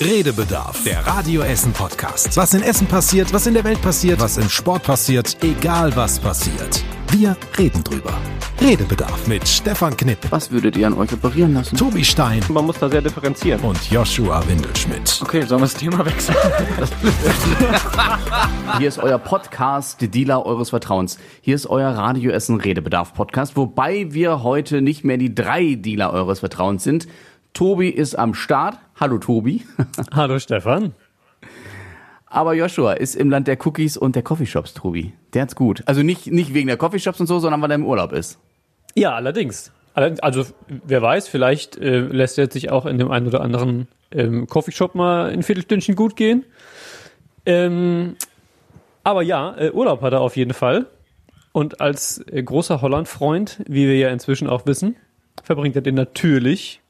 Redebedarf, der Radio Essen Podcast. Was in Essen passiert, was in der Welt passiert, was im Sport passiert, egal was passiert. Wir reden drüber. Redebedarf mit Stefan Knipp, Was würdet ihr an euch operieren lassen? Tobi Stein Man muss da sehr differenzieren. und Joshua Windelschmidt. Okay, sollen wir das Thema wechseln? Hier ist euer Podcast, die Dealer eures Vertrauens. Hier ist euer Radio Essen Redebedarf Podcast, wobei wir heute nicht mehr die drei Dealer eures Vertrauens sind. Tobi ist am Start. Hallo Tobi. Hallo Stefan. Aber Joshua ist im Land der Cookies und der Coffeeshops, Tobi. Der hat's gut. Also nicht, nicht wegen der Coffeeshops und so, sondern weil er im Urlaub ist. Ja, allerdings. Also, wer weiß, vielleicht äh, lässt er sich auch in dem einen oder anderen ähm, Coffeeshop mal ein Viertelstündchen gut gehen. Ähm, aber ja, äh, Urlaub hat er auf jeden Fall. Und als äh, großer Holland-Freund, wie wir ja inzwischen auch wissen, verbringt er den natürlich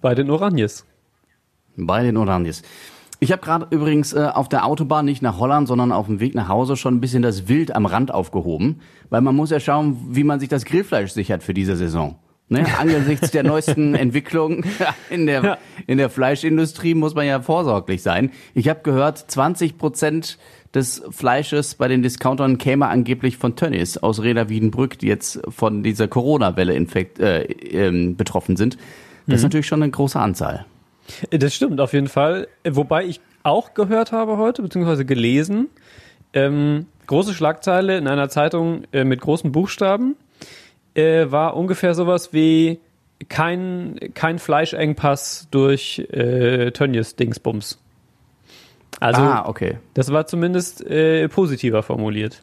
bei den Oranjes. Bei den Oranjes. Ich habe gerade übrigens äh, auf der Autobahn nicht nach Holland, sondern auf dem Weg nach Hause schon ein bisschen das Wild am Rand aufgehoben, weil man muss ja schauen, wie man sich das Grillfleisch sichert für diese Saison. Ne? Angesichts der neuesten Entwicklungen in der, Ja. in der Fleischindustrie muss man ja vorsorglich sein. Ich habe gehört, 20 Prozent des Fleisches bei den Discountern käme angeblich von Tönnies aus Reda Wiedenbrück, die jetzt von dieser Corona-Welle äh, ähm, betroffen sind. Das ist natürlich schon eine große Anzahl. Das stimmt auf jeden Fall. Wobei ich auch gehört habe heute, beziehungsweise gelesen, ähm, große Schlagzeile in einer Zeitung äh, mit großen Buchstaben äh, war ungefähr sowas wie kein, kein Fleischengpass durch äh, Tönnies Dingsbums. Also ah, okay. das war zumindest äh, positiver formuliert.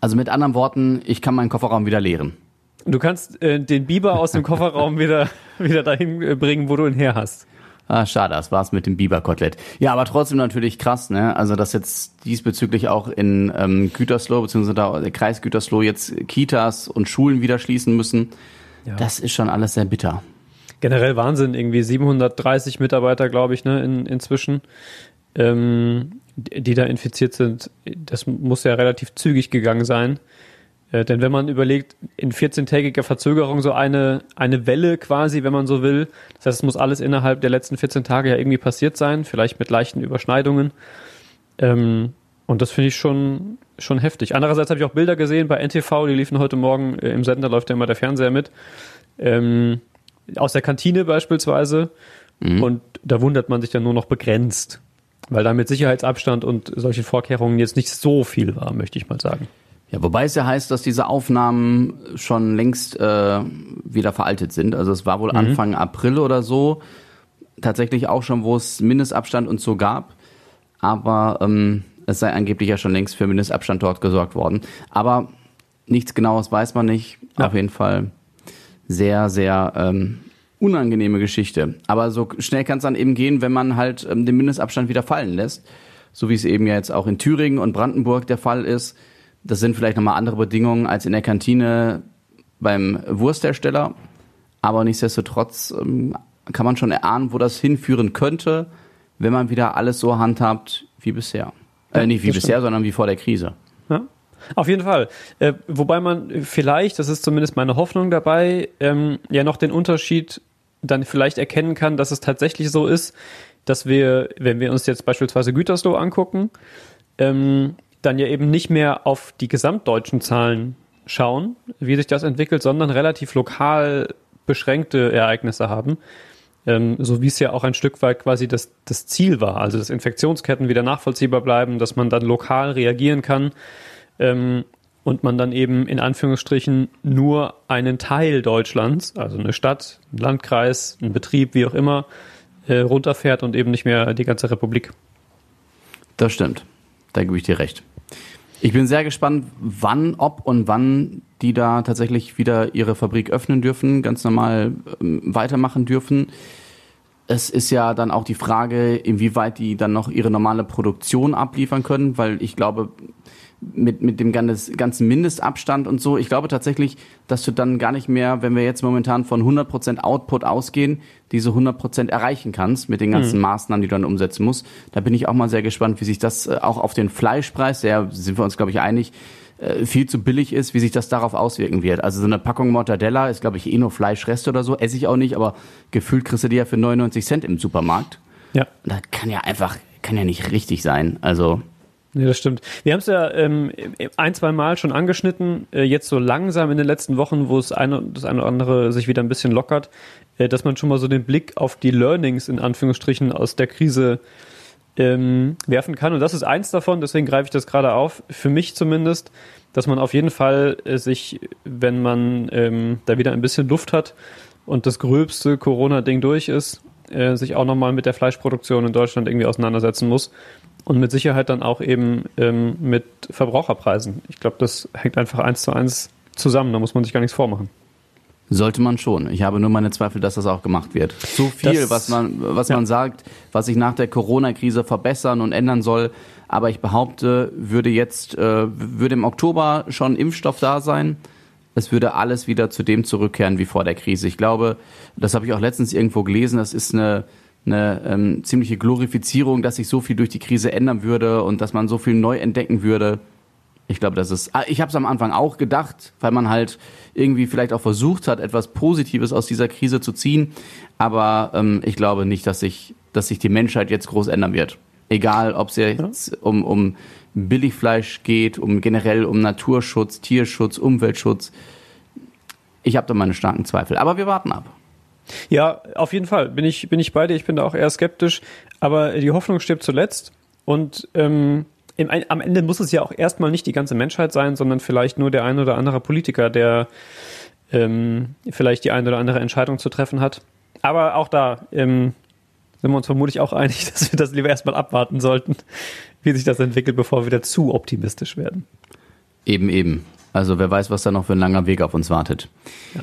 Also mit anderen Worten, ich kann meinen Kofferraum wieder leeren. Du kannst äh, den Biber aus dem Kofferraum wieder, wieder dahin äh, bringen, wo du ihn her hast. Ah, schade, das war's mit dem Biberkotelett. Ja, aber trotzdem natürlich krass, ne? Also dass jetzt diesbezüglich auch in ähm, Gütersloh, beziehungsweise der Kreis Gütersloh jetzt Kitas und Schulen wieder schließen müssen. Das ist schon alles sehr bitter. generell Wahnsinn, irgendwie 730 Mitarbeiter, glaube ich, ne, in, inzwischen, ähm, die da infiziert sind. Das muss ja relativ zügig gegangen sein. Äh, denn wenn man überlegt, in 14-tägiger Verzögerung so eine, eine Welle quasi, wenn man so will, das heißt, es muss alles innerhalb der letzten 14 Tage ja irgendwie passiert sein, vielleicht mit leichten Überschneidungen. Ähm, und das finde ich schon, schon heftig. Andererseits habe ich auch Bilder gesehen bei NTV, die liefen heute Morgen äh, im Sender, läuft ja immer der Fernseher mit. Ähm, aus der Kantine beispielsweise. Und da wundert man sich dann nur noch begrenzt. Weil da mit Sicherheitsabstand und solchen Vorkehrungen jetzt nicht so viel war, möchte ich mal sagen. Ja, wobei es ja heißt, dass diese Aufnahmen schon längst äh, wieder veraltet sind. Also es war wohl Anfang April oder so tatsächlich auch schon, wo es Mindestabstand und so gab. Aber ähm, es sei angeblich ja schon längst für Mindestabstand dort gesorgt worden. Aber nichts Genaues weiß man nicht. Ja. Auf jeden Fall sehr, sehr ähm, unangenehme Geschichte. Aber so schnell kann es dann eben gehen, wenn man halt ähm, den Mindestabstand wieder fallen lässt. So wie es eben ja jetzt auch in Thüringen und Brandenburg der Fall ist. Das sind vielleicht nochmal andere Bedingungen als in der Kantine beim Wursthersteller. Aber nichtsdestotrotz ähm, kann man schon erahnen, wo das hinführen könnte, wenn man wieder alles so handhabt wie bisher. Äh, nicht wie bisher, sondern wie vor der Krise. Ja, auf jeden Fall. Äh, wobei man vielleicht, das ist zumindest meine Hoffnung dabei, ähm, ja noch den Unterschied dann vielleicht erkennen kann, dass es tatsächlich so ist, dass wir, wenn wir uns jetzt beispielsweise Gütersloh angucken, ähm, dann ja eben nicht mehr auf die gesamtdeutschen Zahlen schauen, wie sich das entwickelt, sondern relativ lokal beschränkte Ereignisse haben. Ähm, so wie es ja auch ein Stück weit quasi das, das Ziel war. Also, dass Infektionsketten wieder nachvollziehbar bleiben, dass man dann lokal reagieren kann ähm, und man dann eben in Anführungsstrichen nur einen Teil Deutschlands, also eine Stadt, ein Landkreis, ein Betrieb, wie auch immer, äh, runterfährt und eben nicht mehr die ganze Republik. Das stimmt. Da gebe ich dir recht. Ich bin sehr gespannt, wann, ob und wann die da tatsächlich wieder ihre Fabrik öffnen dürfen, ganz normal ähm, weitermachen dürfen. Es ist ja dann auch die Frage, inwieweit die dann noch ihre normale Produktion abliefern können, weil ich glaube, mit, mit dem ganzen Mindestabstand und so, ich glaube tatsächlich, dass du dann gar nicht mehr, wenn wir jetzt momentan von 100% Output ausgehen, diese 100% erreichen kannst mit den ganzen Maßnahmen, die du dann umsetzen musst. Da bin ich auch mal sehr gespannt, wie sich das äh, auch auf den Fleischpreis, der sind wir uns, glaube ich, einig, äh, viel zu billig ist, wie sich das darauf auswirken wird. Also so eine Packung Mortadella ist, glaube ich, eh nur Fleischreste oder so, esse ich auch nicht, aber gefühlt kriegst du die ja für 99 Cent im Supermarkt. Ja. Das kann ja einfach, kann ja nicht richtig sein. Also. Nee, das stimmt. Wir haben es ja ähm, ein, zwei Mal schon angeschnitten, äh, jetzt so langsam in den letzten Wochen, wo es eine, das eine oder andere sich wieder ein bisschen lockert, äh, dass man schon mal so den Blick auf die Learnings in Anführungsstrichen aus der Krise ähm, werfen kann. Und das ist eins davon, deswegen greife ich das gerade auf, für mich zumindest, dass man auf jeden Fall äh, sich, wenn man ähm, da wieder ein bisschen Luft hat und das gröbste Corona-Ding durch ist, äh, sich auch nochmal mit der Fleischproduktion in Deutschland irgendwie auseinandersetzen muss und mit Sicherheit dann auch eben ähm, mit Verbraucherpreisen. Ich glaube, das hängt einfach eins zu eins zusammen, da muss man sich gar nichts vormachen. Sollte man schon. Ich habe nur meine Zweifel, dass das auch gemacht wird. So viel, das, was man, was ja. man sagt, was sich nach der Corona-Krise verbessern und ändern soll. Aber ich behaupte, würde jetzt, äh, würde im Oktober schon Impfstoff da sein. Es würde alles wieder zu dem zurückkehren wie vor der Krise. Ich glaube, das habe ich auch letztens irgendwo gelesen. Das ist eine, eine ähm, ziemliche Glorifizierung, dass sich so viel durch die Krise ändern würde und dass man so viel neu entdecken würde. Ich glaube, das ist. Ah, ich habe es am Anfang auch gedacht, weil man halt irgendwie vielleicht auch versucht hat, etwas Positives aus dieser Krise zu ziehen. Aber ähm, ich glaube nicht, dass sich, dass sich die Menschheit jetzt groß ändern wird. Egal, ob es jetzt um, um Billigfleisch geht, um generell um Naturschutz, Tierschutz, Umweltschutz. Ich habe da meine starken Zweifel. Aber wir warten ab. Ja, auf jeden Fall bin ich, bin ich bei dir. Ich bin da auch eher skeptisch. Aber die Hoffnung stirbt zuletzt. Und ähm, im, am Ende muss es ja auch erstmal nicht die ganze Menschheit sein, sondern vielleicht nur der ein oder andere Politiker, der ähm, vielleicht die eine oder andere Entscheidung zu treffen hat. Aber auch da ähm, sind wir uns vermutlich auch einig, dass wir das lieber erstmal abwarten sollten, wie sich das entwickelt, bevor wir wieder zu optimistisch werden. Eben, eben. Also wer weiß, was da noch für ein langer Weg auf uns wartet. Ja.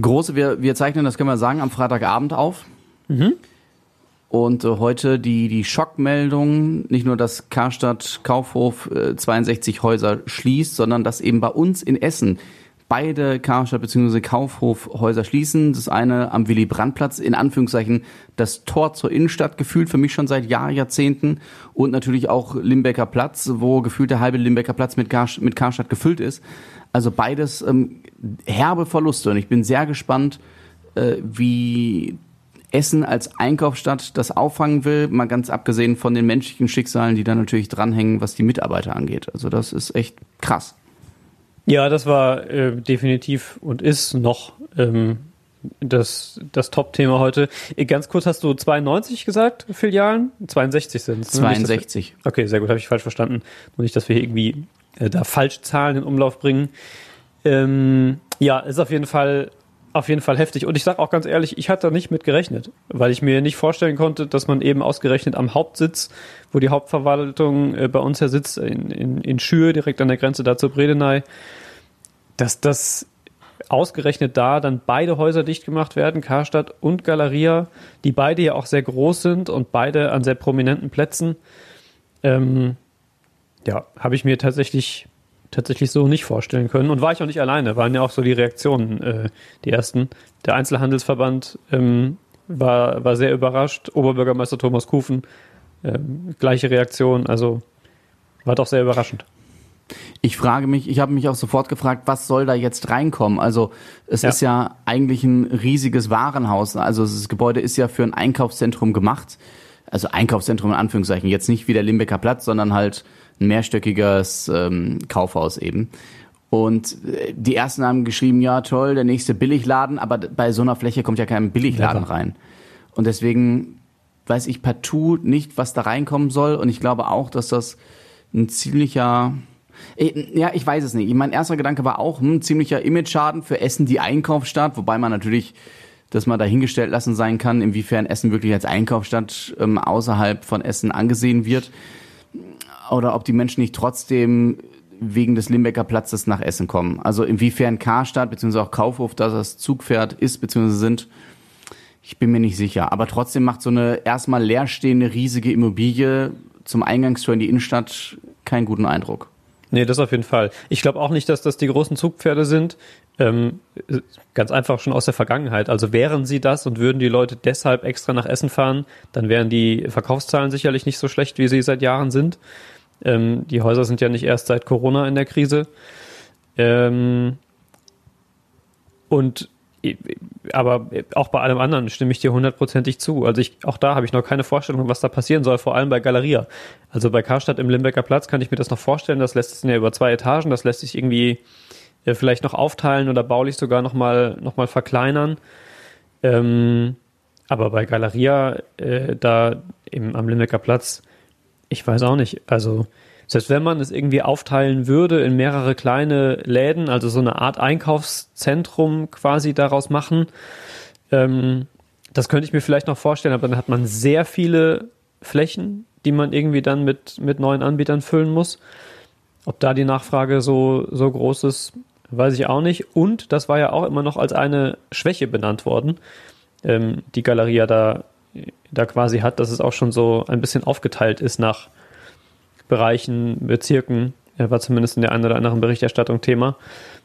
Große, wir, wir zeichnen, das können wir sagen, am Freitagabend auf. Mhm. Und äh, heute die, die Schockmeldung, nicht nur, dass Karstadt Kaufhof äh, 62 Häuser schließt, sondern dass eben bei uns in Essen beide Karstadt bzw. Kaufhofhäuser schließen. Das eine am Willy Brandt-Platz, in Anführungszeichen das Tor zur Innenstadt, gefühlt für mich schon seit Jahr, Jahrzehnten. Und natürlich auch Limbecker Platz, wo gefühlt der halbe Limbecker Platz mit, Karstadt, mit Karstadt gefüllt ist. Also beides ähm, herbe Verluste. Und ich bin sehr gespannt, äh, wie Essen als Einkaufsstadt das auffangen will, mal ganz abgesehen von den menschlichen Schicksalen, die da natürlich dranhängen, was die Mitarbeiter angeht. Also das ist echt krass. Ja, das war äh, definitiv und ist noch ähm, das, das Top-Thema heute. Äh, ganz kurz hast du 92 gesagt, Filialen? 62 sind es. Ne? 62. Wir, okay, sehr gut, habe ich falsch verstanden. Nur nicht, dass wir hier irgendwie äh, da falsch Zahlen in Umlauf bringen. Ähm, ja, ist auf jeden Fall auf jeden Fall heftig. Und ich sage auch ganz ehrlich, ich hatte da nicht mit gerechnet, weil ich mir nicht vorstellen konnte, dass man eben ausgerechnet am Hauptsitz, wo die Hauptverwaltung äh, bei uns ja sitzt, in, in, in Schür, direkt an der Grenze da zur Bredeney, dass das ausgerechnet da dann beide Häuser dicht gemacht werden, Karstadt und Galeria, die beide ja auch sehr groß sind und beide an sehr prominenten Plätzen. Ähm, ja, habe ich mir tatsächlich tatsächlich so nicht vorstellen können. Und war ich auch nicht alleine, waren ja auch so die Reaktionen, äh, die ersten. Der Einzelhandelsverband ähm, war, war sehr überrascht. Oberbürgermeister Thomas Kufen, ähm, gleiche Reaktion. Also war doch sehr überraschend. Ich frage mich, ich habe mich auch sofort gefragt, was soll da jetzt reinkommen? Also es ja. ist ja eigentlich ein riesiges Warenhaus. Also das Gebäude ist ja für ein Einkaufszentrum gemacht. Also Einkaufszentrum in Anführungszeichen. Jetzt nicht wie der Limbecker Platz, sondern halt ein mehrstöckiges ähm, Kaufhaus eben. Und äh, die ersten haben geschrieben, ja toll, der nächste Billigladen, aber bei so einer Fläche kommt ja kein Billigladen ja, rein. Und deswegen weiß ich partout nicht, was da reinkommen soll. Und ich glaube auch, dass das ein ziemlicher, äh, ja, ich weiß es nicht. Mein erster Gedanke war auch, hm, ziemlicher Image-Schaden für Essen, die Einkaufsstadt, wobei man natürlich das mal dahingestellt lassen sein kann, inwiefern Essen wirklich als Einkaufsstadt ähm, außerhalb von Essen angesehen wird oder ob die Menschen nicht trotzdem wegen des Limbecker Platzes nach Essen kommen. Also inwiefern Karstadt bzw. auch Kaufhof da das Zugpferd ist bzw. sind, ich bin mir nicht sicher. Aber trotzdem macht so eine erstmal leerstehende riesige Immobilie zum Eingangstor in die Innenstadt keinen guten Eindruck. Nee, das auf jeden Fall. Ich glaube auch nicht, dass das die großen Zugpferde sind. Ähm, ganz einfach schon aus der Vergangenheit. Also wären sie das und würden die Leute deshalb extra nach Essen fahren, dann wären die Verkaufszahlen sicherlich nicht so schlecht, wie sie seit Jahren sind. Ähm, die Häuser sind ja nicht erst seit Corona in der Krise. Ähm, und aber auch bei allem anderen stimme ich dir hundertprozentig zu. Also ich, auch da habe ich noch keine Vorstellung, was da passieren soll, vor allem bei Galeria. Also bei Karstadt im Limbecker Platz kann ich mir das noch vorstellen, das lässt sich ja über zwei Etagen, das lässt sich irgendwie äh, vielleicht noch aufteilen oder baulich sogar nochmal noch mal verkleinern. Ähm, aber bei Galeria, äh, da im, am Limbecker Platz, ich weiß auch nicht. Also selbst wenn man es irgendwie aufteilen würde in mehrere kleine Läden, also so eine Art Einkaufszentrum quasi daraus machen, ähm, das könnte ich mir vielleicht noch vorstellen, aber dann hat man sehr viele Flächen, die man irgendwie dann mit, mit neuen Anbietern füllen muss. Ob da die Nachfrage so, so groß ist, weiß ich auch nicht. Und das war ja auch immer noch als eine Schwäche benannt worden, ähm, die Galeria da, da quasi hat, dass es auch schon so ein bisschen aufgeteilt ist nach Bereichen, Bezirken, war zumindest in der einen oder anderen Berichterstattung Thema,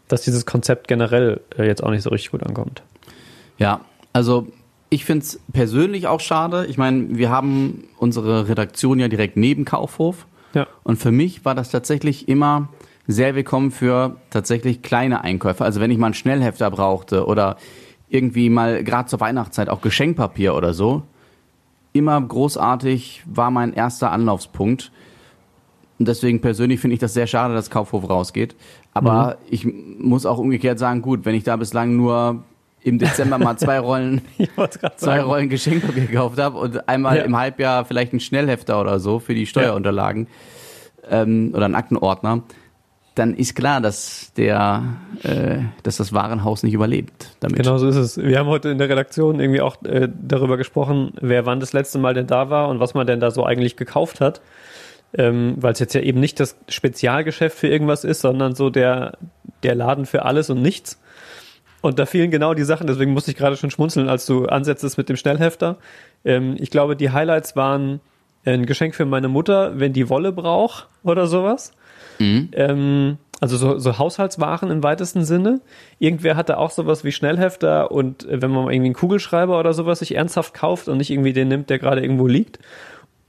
dass dieses Konzept generell äh, jetzt auch nicht so richtig gut ankommt. Ja, also ich finde es persönlich auch schade. Ich meine, wir haben unsere Redaktion ja direkt neben Kaufhof. Ja. Und für mich war das tatsächlich immer sehr willkommen für tatsächlich kleine Einkäufe. Also wenn ich mal einen Schnellhefter brauchte oder irgendwie mal gerade zur Weihnachtszeit auch Geschenkpapier oder so, immer großartig war mein erster Anlaufspunkt. Und deswegen persönlich finde ich das sehr schade, dass Kaufhof rausgeht. Aber mhm. ich muss auch umgekehrt sagen, gut, wenn ich da bislang nur im Dezember mal zwei Rollen, zwei Rollen Geschenkpapier gekauft habe und einmal ja. im Halbjahr vielleicht einen Schnellhefter oder so für die Steuerunterlagen ja. ähm, oder einen Aktenordner, dann ist klar, dass der, äh, dass das Warenhaus nicht überlebt. Damit. Genau so ist es. Wir haben heute in der Redaktion irgendwie auch äh, darüber gesprochen, wer wann das letzte Mal denn da war und was man denn da so eigentlich gekauft hat ähm, weil es jetzt ja eben nicht das Spezialgeschäft für irgendwas ist, sondern so der, der Laden für alles und nichts. Und da fielen genau die Sachen, deswegen musste ich gerade schon schmunzeln, als du ansetztest mit dem Schnellhefter. Ähm, ich glaube, die Highlights waren ein Geschenk für meine Mutter, wenn die Wolle braucht oder sowas. Mhm. Ähm, also so, so Haushaltswaren im weitesten Sinne. Irgendwer hatte auch sowas wie Schnellhefter und äh, wenn man irgendwie einen Kugelschreiber oder sowas sich ernsthaft kauft und nicht irgendwie den nimmt, der gerade irgendwo liegt.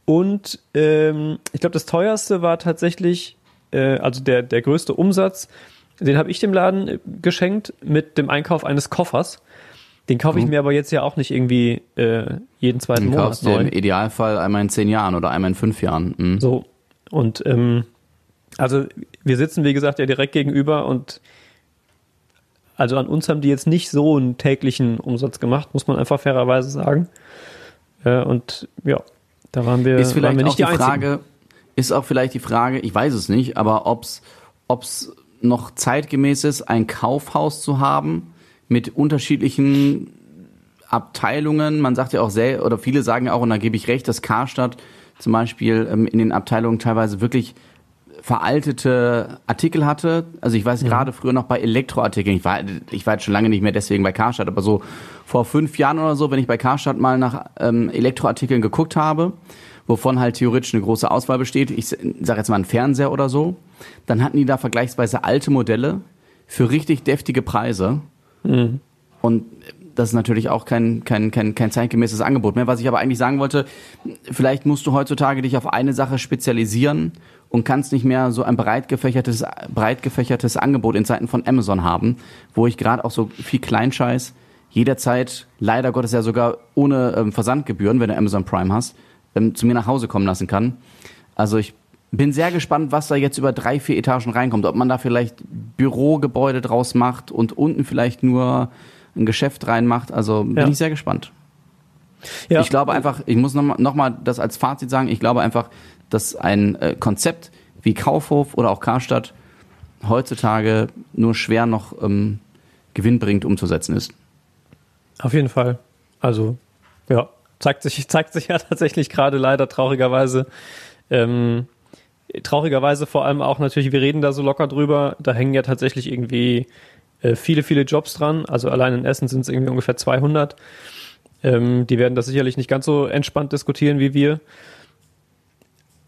Und ähm, ich glaube, das teuerste war tatsächlich, äh, also der, der größte Umsatz, den habe ich dem Laden äh, geschenkt mit dem Einkauf eines Koffers. Den kaufe ich mhm. mir aber jetzt ja auch nicht irgendwie äh, jeden zweiten den Monat kaufst neu. Im Idealfall einmal in zehn Jahren oder einmal in fünf Jahren. Mhm. So. Und ähm, also wir sitzen, wie gesagt, ja direkt gegenüber und also an uns haben die jetzt nicht so einen täglichen Umsatz gemacht, muss man einfach fairerweise sagen. Äh, und ja, da waren wir, ist vielleicht waren wir nicht auch die, die Frage, ist auch vielleicht die Frage, ich weiß es nicht, aber ob's ob's noch zeitgemäß ist, ein Kaufhaus zu haben mit unterschiedlichen Abteilungen. Man sagt ja auch sehr, oder viele sagen ja auch, und da gebe ich recht, dass Karstadt zum Beispiel ähm, in den Abteilungen teilweise wirklich veraltete Artikel hatte. Also ich weiß mhm. gerade früher noch bei Elektroartikeln, ich war, ich war jetzt schon lange nicht mehr deswegen bei Karstadt, aber so vor fünf Jahren oder so, wenn ich bei Karstadt mal nach ähm, Elektroartikeln geguckt habe, wovon halt theoretisch eine große Auswahl besteht, ich sage jetzt mal einen Fernseher oder so, dann hatten die da vergleichsweise alte Modelle für richtig deftige Preise. Mhm. Und das ist natürlich auch kein, kein, kein, kein zeitgemäßes Angebot mehr. Was ich aber eigentlich sagen wollte, vielleicht musst du heutzutage dich auf eine Sache spezialisieren und kannst nicht mehr so ein breit gefächertes, breit gefächertes Angebot in Zeiten von Amazon haben, wo ich gerade auch so viel Kleinscheiß jederzeit, leider Gottes ja sogar ohne ähm, Versandgebühren, wenn du Amazon Prime hast, ähm, zu mir nach Hause kommen lassen kann. Also ich bin sehr gespannt, was da jetzt über drei, vier Etagen reinkommt. Ob man da vielleicht Bürogebäude draus macht und unten vielleicht nur ein Geschäft reinmacht. Also bin ja. ich sehr gespannt. Ja. Ich glaube einfach, ich muss nochmal noch mal das als Fazit sagen, ich glaube einfach, dass ein äh, Konzept wie Kaufhof oder auch Karstadt heutzutage nur schwer noch ähm, gewinnbringend umzusetzen ist. Auf jeden Fall. Also, ja, zeigt sich, zeigt sich ja tatsächlich gerade leider traurigerweise. Ähm, traurigerweise vor allem auch natürlich, wir reden da so locker drüber, da hängen ja tatsächlich irgendwie äh, viele, viele Jobs dran. Also allein in Essen sind es irgendwie ungefähr 200. Ähm, die werden das sicherlich nicht ganz so entspannt diskutieren wie wir.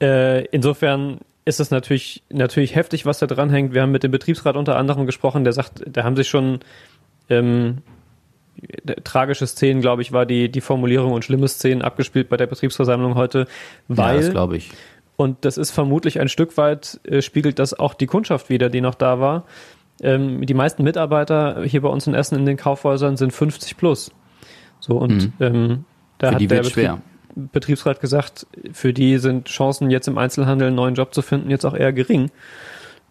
Äh, insofern ist es natürlich, natürlich heftig, was da dranhängt. Wir haben mit dem Betriebsrat unter anderem gesprochen, der sagt, da haben sich schon ähm, tragische Szenen, glaube ich, war die, die Formulierung und schlimme Szenen abgespielt bei der Betriebsversammlung heute, weil. Ja, das glaube ich. Und das ist vermutlich ein Stück weit, äh, spiegelt das auch die Kundschaft wieder, die noch da war. Ähm, die meisten Mitarbeiter hier bei uns in Essen in den Kaufhäusern sind 50 plus. So und Mhm. ähm, da Für hat der Betrieb, schwer. Betriebsrat gesagt, für die sind Chancen jetzt im Einzelhandel einen neuen Job zu finden jetzt auch eher gering.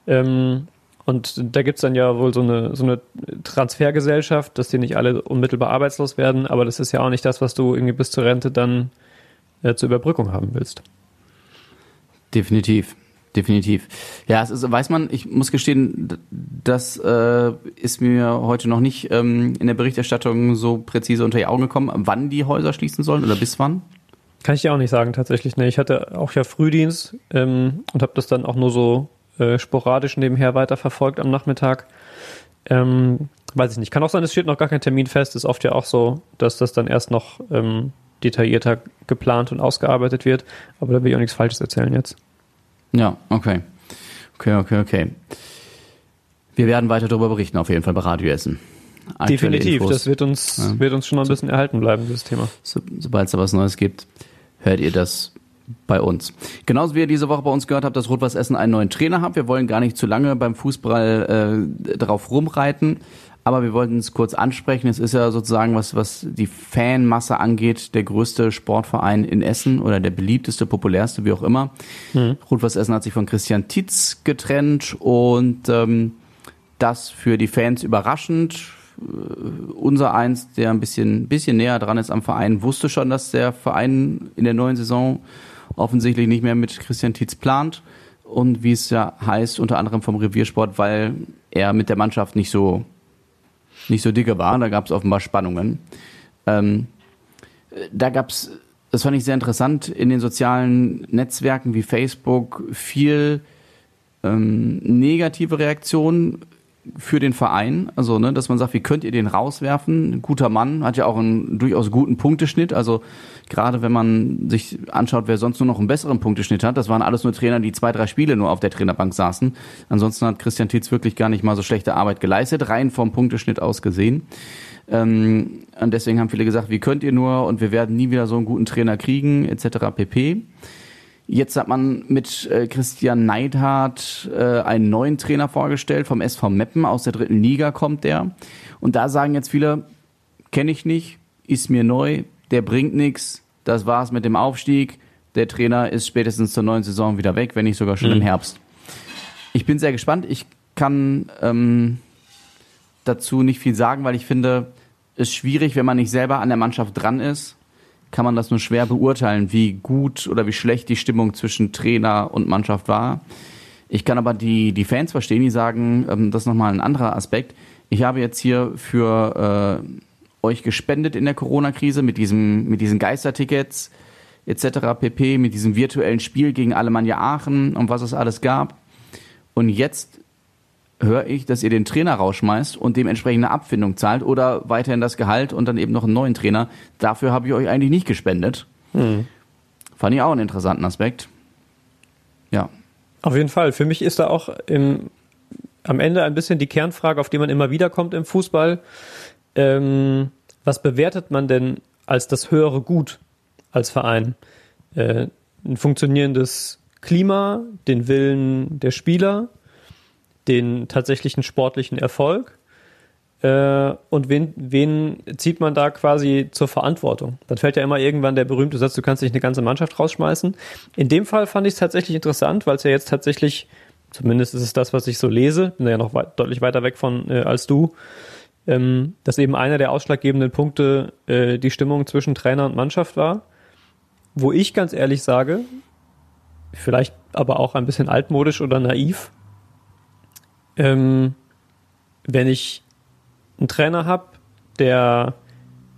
Ähm, und da gibt's dann ja wohl so eine, so eine Transfergesellschaft, dass die nicht alle unmittelbar arbeitslos werden, aber das ist ja auch nicht das, was du irgendwie bis zur Rente dann äh, zur Überbrückung haben willst. Definitiv. Definitiv. Ja, es ist, weiß man, ich muss gestehen, das äh, ist mir heute noch nicht ähm, in der Berichterstattung so präzise unter die Augen gekommen, wann die Häuser schließen sollen oder bis wann. Kann ich dir auch nicht sagen, tatsächlich. Ne, ich hatte auch ja Frühdienst ähm, und habe das dann auch nur so äh, sporadisch nebenher weiterverfolgt am Nachmittag. Ähm, weiß ich nicht. Kann auch sein, es steht noch gar kein Termin fest. Ist oft ja auch so, dass das dann erst noch ähm, detaillierter geplant und ausgearbeitet wird. Aber da will ich auch nichts Falsches erzählen jetzt. Ja, okay. Okay, okay, okay. Wir werden weiter darüber berichten, auf jeden Fall bei Radio Essen. Aktuelle Definitiv. Infos. Das wird uns, Ja. wird uns schon mal ein bisschen erhalten bleiben, dieses Thema. So, Sobald es da was Neues gibt, hört ihr das bei uns. Genauso wie ihr diese Woche bei uns gehört habt, dass Rot-Was Essen einen neuen Trainer hat. Wir wollen gar nicht zu lange beim Fußball äh, drauf rumreiten, aber wir wollten es kurz ansprechen. Es ist ja sozusagen, was, was die Fanmasse angeht, der größte Sportverein in Essen oder der beliebteste, populärste, wie auch immer. Rot-Was Essen hat sich von Christian Tietz getrennt und ähm, das für die Fans überraschend. Äh, Unser eins, der ein bisschen, bisschen näher dran ist am Verein, wusste schon, dass der Verein in der neuen Saison offensichtlich nicht mehr mit Christian Tietz plant. Und wie es ja heißt, unter anderem vom Reviersport, weil er mit der Mannschaft nicht so, nicht so dicke war. Da gab es offenbar Spannungen. Ähm, da gab es, das fand ich sehr interessant, in den sozialen Netzwerken wie Facebook viel ähm, negative Reaktionen für den Verein. Also, ne, dass man sagt, wie könnt ihr den rauswerfen? Ein guter Mann, hat ja auch einen durchaus guten Punkteschnitt. Also gerade wenn man sich anschaut, wer sonst nur noch einen besseren Punkteschnitt hat, das waren alles nur Trainer, die zwei, drei Spiele nur auf der Trainerbank saßen. Ansonsten hat Christian Tietz wirklich gar nicht mal so schlechte Arbeit geleistet, rein vom Punkteschnitt aus gesehen. Ähm, und deswegen haben viele gesagt, wie könnt ihr nur und wir werden nie wieder so einen guten Trainer kriegen, etc. pp. Jetzt hat man mit äh, Christian Neidhardt äh, einen neuen Trainer vorgestellt, vom SV Meppen, aus der dritten Liga kommt der. Und da sagen jetzt viele, kenne ich nicht, ist mir neu, der bringt nichts, das war's mit dem Aufstieg. Der Trainer ist spätestens zur neuen Saison wieder weg, wenn nicht sogar schon im Herbst. Ich bin sehr gespannt. Ich kann ähm, dazu nicht viel sagen, weil ich finde, es ist schwierig, wenn man nicht selber an der Mannschaft dran ist, kann man das nur schwer beurteilen, wie gut oder wie schlecht die Stimmung zwischen Trainer und Mannschaft war. Ich kann aber die, die Fans verstehen, die sagen, ähm, das ist nochmal ein anderer Aspekt. Ich habe jetzt hier für äh, euch gespendet in der Corona-Krise mit, mit diesen Geistertickets etc. pp, mit diesem virtuellen Spiel gegen Alemannia Aachen und was es alles gab. Und jetzt höre ich, dass ihr den Trainer rausschmeißt und dementsprechend eine Abfindung zahlt oder weiterhin das Gehalt und dann eben noch einen neuen Trainer. Dafür habe ich euch eigentlich nicht gespendet. Fand ich auch einen interessanten Aspekt. Ja. Auf jeden Fall. Für mich ist da auch im, am Ende ein bisschen die Kernfrage, auf die man immer wieder kommt im Fußball. Ähm, was bewertet man denn als das höhere Gut als Verein? Äh, ein funktionierendes Klima, den Willen der Spieler, den tatsächlichen sportlichen Erfolg äh, und wen, wen zieht man da quasi zur Verantwortung? Dann fällt ja immer irgendwann der berühmte Satz, du kannst nicht eine ganze Mannschaft rausschmeißen. In dem Fall fand ich es tatsächlich interessant, weil es ja jetzt tatsächlich, zumindest ist es das, was ich so lese, bin ja noch weit, deutlich weiter weg von äh, als du, ähm, dass eben einer der ausschlaggebenden Punkte äh, die Stimmung zwischen Trainer und Mannschaft war. Wo ich ganz ehrlich sage, vielleicht aber auch ein bisschen altmodisch oder naiv, ähm, wenn ich einen Trainer habe, der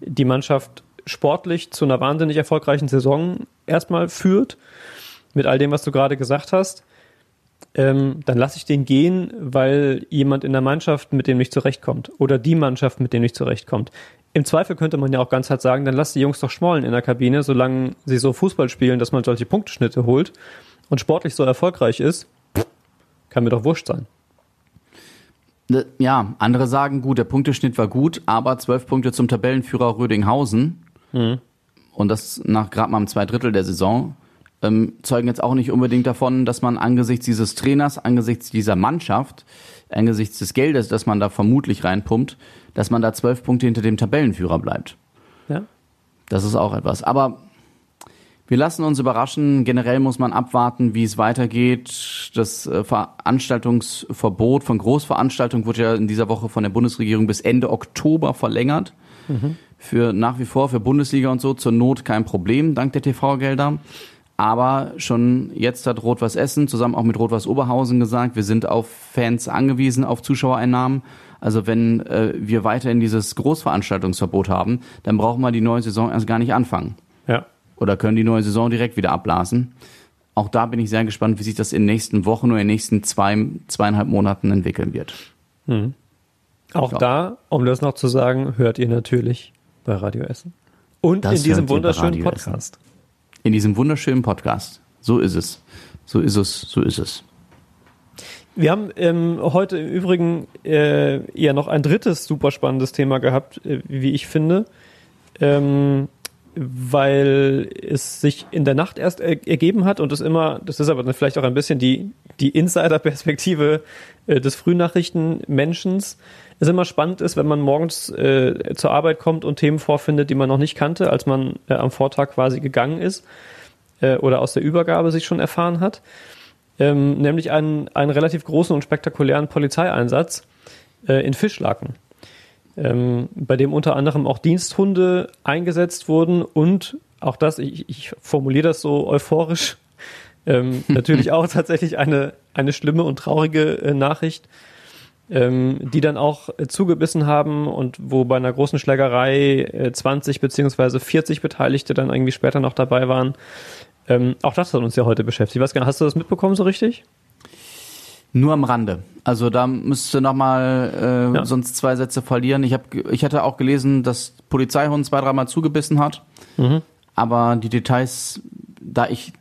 die Mannschaft sportlich zu einer wahnsinnig erfolgreichen Saison erstmal führt, mit all dem, was du gerade gesagt hast, ähm, dann lasse ich den gehen, weil jemand in der Mannschaft mit dem nicht zurechtkommt oder die Mannschaft mit dem nicht zurechtkommt. Im Zweifel könnte man ja auch ganz hart sagen, dann lass die Jungs doch schmollen in der Kabine, solange sie so Fußball spielen, dass man solche Punkteschnitte holt und sportlich so erfolgreich ist, kann mir doch wurscht sein. Ja, andere sagen, gut, der Punkteschnitt war gut, aber zwölf Punkte zum Tabellenführer Rödinghausen. Und das nach gerade mal einem Zweidrittel der Saison ähm, zeugen jetzt auch nicht unbedingt davon, dass man angesichts dieses Trainers, angesichts dieser Mannschaft, angesichts des Geldes, das man da vermutlich reinpumpt, dass man da zwölf Punkte hinter dem Tabellenführer bleibt. Ja. Das ist auch etwas. Aber wir lassen uns überraschen. Generell muss man abwarten, wie es weitergeht. Das äh, Veranstaltungsverbot von Großveranstaltungen wurde ja in dieser Woche von der Bundesregierung bis Ende Oktober verlängert. Mhm. Für nach wie vor für Bundesliga und so zur Not kein Problem dank der TV-Gelder. Aber schon jetzt hat Rot-Was Essen zusammen auch mit Rot-Was Oberhausen gesagt, wir sind auf Fans angewiesen, auf Zuschauereinnahmen. Also wenn äh, wir weiterhin dieses Großveranstaltungsverbot haben, dann brauchen wir die neue Saison erst gar nicht anfangen. Ja. Oder können die neue Saison direkt wieder abblasen. Auch da bin ich sehr gespannt, wie sich das in den nächsten Wochen oder in den nächsten zwei, zweieinhalb Monaten entwickeln wird. Mhm. Auch ja. da, um das noch zu sagen, hört ihr natürlich bei Radio Essen. Und in diesem wunderschönen Podcast. Essen. In diesem wunderschönen Podcast. So ist es. So ist es. So ist es. Wir haben ähm, heute im Übrigen äh, ja noch ein drittes super spannendes Thema gehabt, äh, wie ich finde, ähm, weil es sich in der Nacht erst er ergeben hat und es immer, das ist aber vielleicht auch ein bisschen die, die Insider-Perspektive äh, des Frühnachrichtenmenschens, es immer spannend ist, wenn man morgens äh, zur Arbeit kommt und Themen vorfindet, die man noch nicht kannte, als man äh, am Vortag quasi gegangen ist äh, oder aus der Übergabe sich schon erfahren hat. Ähm, nämlich einen, einen relativ großen und spektakulären Polizeieinsatz äh, in Fischlaken, ähm, bei dem unter anderem auch Diensthunde eingesetzt wurden und auch das, ich, ich formuliere das so euphorisch, ähm, natürlich auch tatsächlich eine, eine schlimme und traurige äh, Nachricht, ähm, die dann auch äh, zugebissen haben und wo bei einer großen Schlägerei äh, 20 beziehungsweise 40 Beteiligte dann irgendwie später noch dabei waren. Ähm, auch das hat uns ja heute beschäftigt. Ich weiß gar nicht, hast du das mitbekommen so richtig? Nur am Rande. Also da müsste noch mal äh, ja. sonst zwei Sätze verlieren. Ich, hab, ich hatte auch gelesen, dass Polizeihund zwei, dreimal zugebissen hat. Mhm. Aber die Details, da ich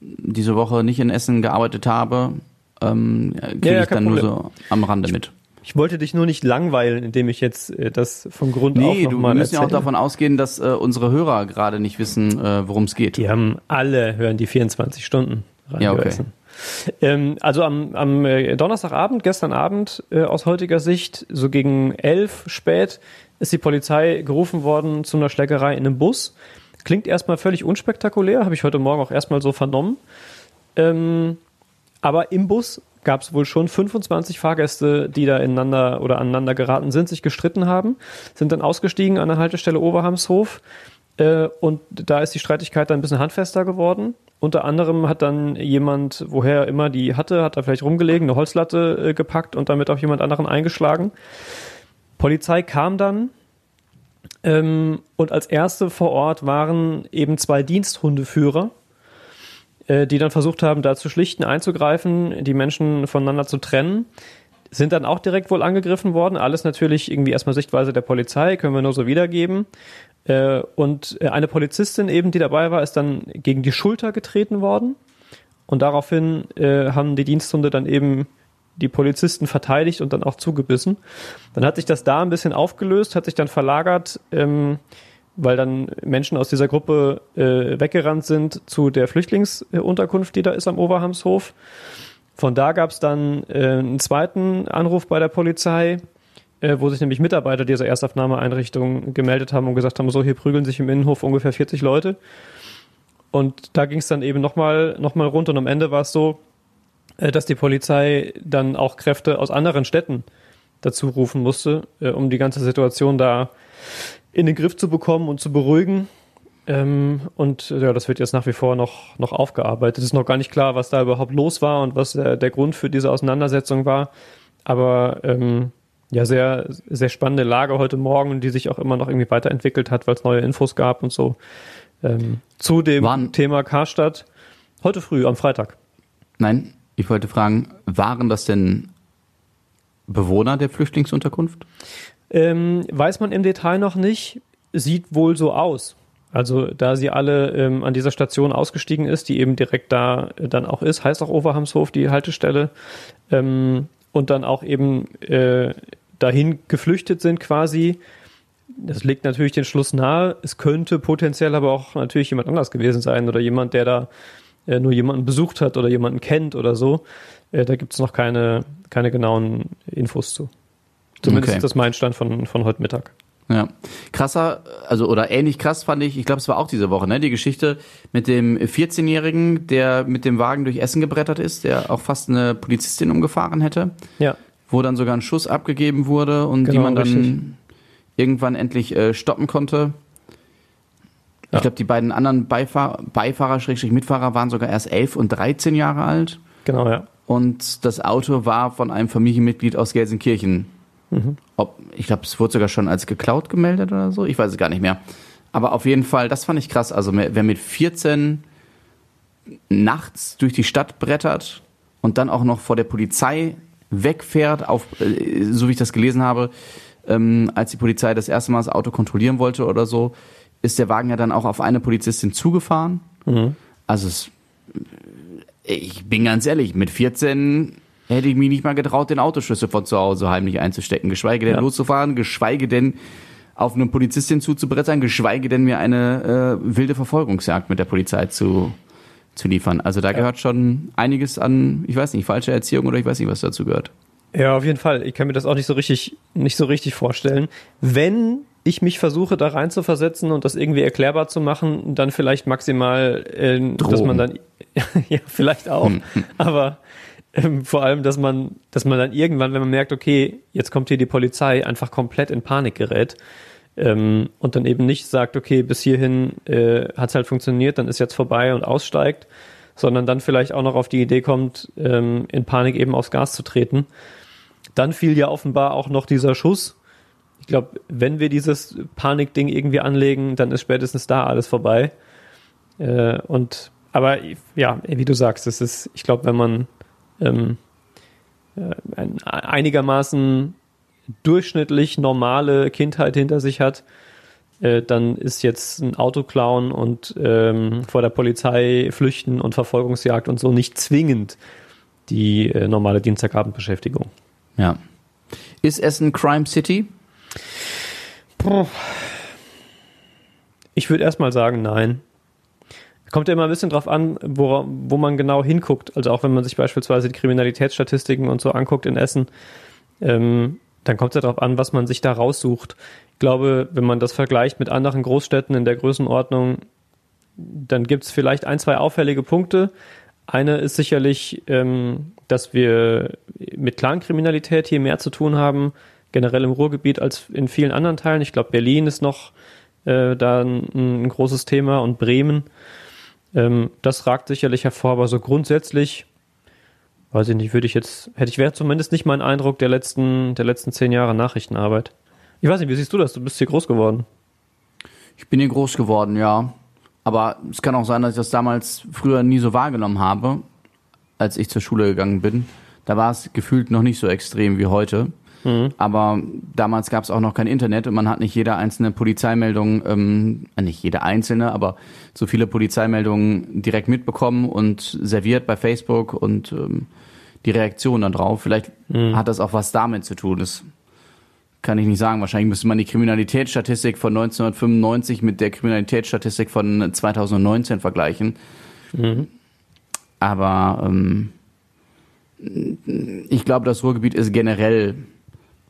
diese Woche nicht in Essen gearbeitet habe, ähm, kriege ja, ja, ich dann Problem. nur so am Rande mit. Ich wollte dich nur nicht langweilen, indem ich jetzt äh, das vom Grund nee, auf noch du, müssen ja auch davon ausgehen, dass äh, unsere Hörer gerade nicht wissen, äh, worum es geht. Die haben alle hören die 24 Stunden Radio ja, okay. Ähm, also am, am äh, Donnerstagabend, gestern Abend äh, aus heutiger Sicht, so gegen elf spät, ist die Polizei gerufen worden zu einer Schlägerei in einem Bus. Klingt erstmal völlig unspektakulär, habe ich heute Morgen auch erstmal so vernommen. Ähm, aber im Bus gab es wohl schon 25 Fahrgäste, die da ineinander oder aneinander geraten sind, sich gestritten haben, sind dann ausgestiegen an der Haltestelle Oberhamshof äh, und da ist die Streitigkeit dann ein bisschen handfester geworden. Unter anderem hat dann jemand, woher er immer die hatte, hat da vielleicht rumgelegen, eine Holzlatte äh, gepackt und damit auf jemand anderen eingeschlagen. Polizei kam dann ähm, und als erste vor Ort waren eben zwei Diensthundeführer, äh, die dann versucht haben, da zu schlichten, einzugreifen, die Menschen voneinander zu trennen. Sind dann auch direkt wohl angegriffen worden. Alles natürlich irgendwie erstmal Sichtweise der Polizei, können wir nur so wiedergeben. Äh, und äh, eine Polizistin eben, die dabei war, ist dann gegen die Schulter getreten worden. Und daraufhin haben die Diensthunde dann eben die Polizisten verteidigt und dann auch zugebissen. Dann hat sich das da ein bisschen aufgelöst, hat sich dann verlagert ähm, weil dann Menschen aus dieser Gruppe äh, weggerannt sind zu der Flüchtlingsunterkunft, die da ist am Oberhamshof. Von da gab es dann äh, einen zweiten Anruf bei der Polizei, äh, wo sich nämlich Mitarbeiter dieser Erstaufnahmeeinrichtung gemeldet haben und gesagt haben, so hier prügeln sich im Innenhof ungefähr 40 Leute. Und da ging es dann eben nochmal noch mal rund und am Ende war es so, äh, dass die Polizei dann auch Kräfte aus anderen Städten dazu rufen musste, äh, um die ganze Situation da in den Griff zu bekommen und zu beruhigen. Ähm, und ja, das wird jetzt nach wie vor noch, noch aufgearbeitet. Es ist noch gar nicht klar, was da überhaupt los war und was der, der Grund für diese Auseinandersetzung war. Aber ähm, ja, sehr, sehr spannende Lage heute Morgen, die sich auch immer noch irgendwie weiterentwickelt hat, weil es neue Infos gab und so. Ähm, zu dem waren, Thema Karstadt. Heute früh, am Freitag. Nein, ich wollte fragen, waren das denn Bewohner der Flüchtlingsunterkunft? Ähm, weiß man im Detail noch nicht, sieht wohl so aus. Also da sie alle ähm, an dieser Station ausgestiegen ist, die eben direkt da äh, dann auch ist, heißt auch Overhamshof die Haltestelle, ähm, und dann auch eben äh, dahin geflüchtet sind quasi, das legt natürlich den Schluss nahe. Es könnte potenziell aber auch natürlich jemand anders gewesen sein oder jemand, der da äh, nur jemanden besucht hat oder jemanden kennt oder so. Äh, da gibt es noch keine, keine genauen Infos zu. Zumindest Okay. ist das mein Stand von, von heute Mittag. Ja. Krasser, also oder ähnlich krass fand ich, ich glaube, es war auch diese Woche, ne? Die Geschichte mit dem 14-Jährigen, der mit dem Wagen durch Essen gebrettert ist, der auch fast eine Polizistin umgefahren hätte, Ja, wo dann sogar ein Schuss abgegeben wurde und die Genau, man dann richtig. irgendwann endlich äh, stoppen konnte. Ja. Ich glaube, die beiden anderen Beifahrer, Beifahrer Schrägstrich Mitfahrer waren sogar erst 11 und 13 Jahre alt. genau, ja. Und das Auto war von einem Familienmitglied aus Gelsenkirchen. Mhm. Ob, ich glaube, es wurde sogar schon als geklaut gemeldet oder so. Ich weiß es gar nicht mehr. Aber auf jeden Fall, das fand ich krass. Also wer mit 14 nachts durch die Stadt brettert und dann auch noch vor der Polizei wegfährt, auf, äh, so wie ich das gelesen habe, ähm, als die Polizei das erste Mal das Auto kontrollieren wollte oder so, ist der Wagen ja dann auch auf eine Polizistin zugefahren. Mhm. Also es, ich bin ganz ehrlich, mit 14 hätte ich mich nicht mal getraut, den Autoschlüssel von zu Hause heimlich einzustecken, geschweige denn Ja. loszufahren, geschweige denn auf eine Polizistin zuzubrettern, geschweige denn mir eine äh, wilde Verfolgungsjagd mit der Polizei zu, zu liefern. Also da gehört schon einiges an, ich weiß nicht, falsche Erziehung oder ich weiß nicht, was dazu gehört. Ja, auf jeden Fall. Ich kann mir das auch nicht so richtig, nicht so richtig vorstellen. Wenn ich mich versuche, da rein zu versetzen und das irgendwie erklärbar zu machen, dann vielleicht maximal, äh, dass man dann, ja, vielleicht auch, aber ähm, vor allem, dass man, dass man dann irgendwann, wenn man merkt, okay, jetzt kommt hier die Polizei, einfach komplett in Panik gerät ähm, und dann eben nicht sagt, okay, bis hierhin äh, hat es halt funktioniert, dann ist jetzt vorbei und aussteigt, sondern dann vielleicht auch noch auf die Idee kommt, ähm, in Panik eben aufs Gas zu treten. Dann fiel ja offenbar auch noch dieser Schuss. Ich glaube, wenn wir dieses Panikding irgendwie anlegen, dann ist spätestens da alles vorbei. Äh, und aber ja, wie du sagst, es ist, ich glaube, wenn man ähm, äh, ein einigermaßen durchschnittlich normale Kindheit hinter sich hat, äh, dann ist jetzt ein Auto klauen und ähm, vor der Polizei flüchten und Verfolgungsjagd und so nicht zwingend die äh, normale Dienstagabendbeschäftigung. Ja. Ist Essen Crime City? Ich würde erstmal sagen, nein. Kommt ja immer ein bisschen drauf an, wo, wo man genau hinguckt. Also auch wenn man sich beispielsweise die Kriminalitätsstatistiken und so anguckt in Essen, ähm, dann kommt es ja darauf an, was man sich da raussucht. Ich glaube, wenn man das vergleicht mit anderen Großstädten in der Größenordnung, dann gibt es vielleicht ein, zwei auffällige Punkte. Eine ist sicherlich, ähm, dass wir mit Clankriminalität hier mehr zu tun haben, generell im Ruhrgebiet als in vielen anderen Teilen. Ich glaube, Berlin ist noch äh, da ein, ein großes Thema und Bremen. Ähm, das ragt sicherlich hervor, aber so grundsätzlich, weiß ich nicht, würde ich jetzt, hätte ich, wäre zumindest nicht mein Eindruck der letzten, der letzten zehn Jahre Nachrichtenarbeit. Ich weiß nicht, wie siehst du das? Du bist hier groß geworden. Ich bin hier groß geworden, ja. Aber es kann auch sein, dass ich das damals früher nie so wahrgenommen habe, als ich zur Schule gegangen bin. Da war es gefühlt noch nicht so extrem wie heute. Aber damals gab es auch noch kein Internet und man hat nicht jede einzelne Polizeimeldung, ähm, äh, nicht jede einzelne, aber so viele Polizeimeldungen direkt mitbekommen und serviert bei Facebook und ähm, die Reaktion dann drauf. Vielleicht hat das auch was damit zu tun. Das kann ich nicht sagen. Wahrscheinlich müsste man die Kriminalitätsstatistik von 1995 mit der Kriminalitätsstatistik von 2019 vergleichen. Aber ähm, ich glaube, das Ruhrgebiet ist generell,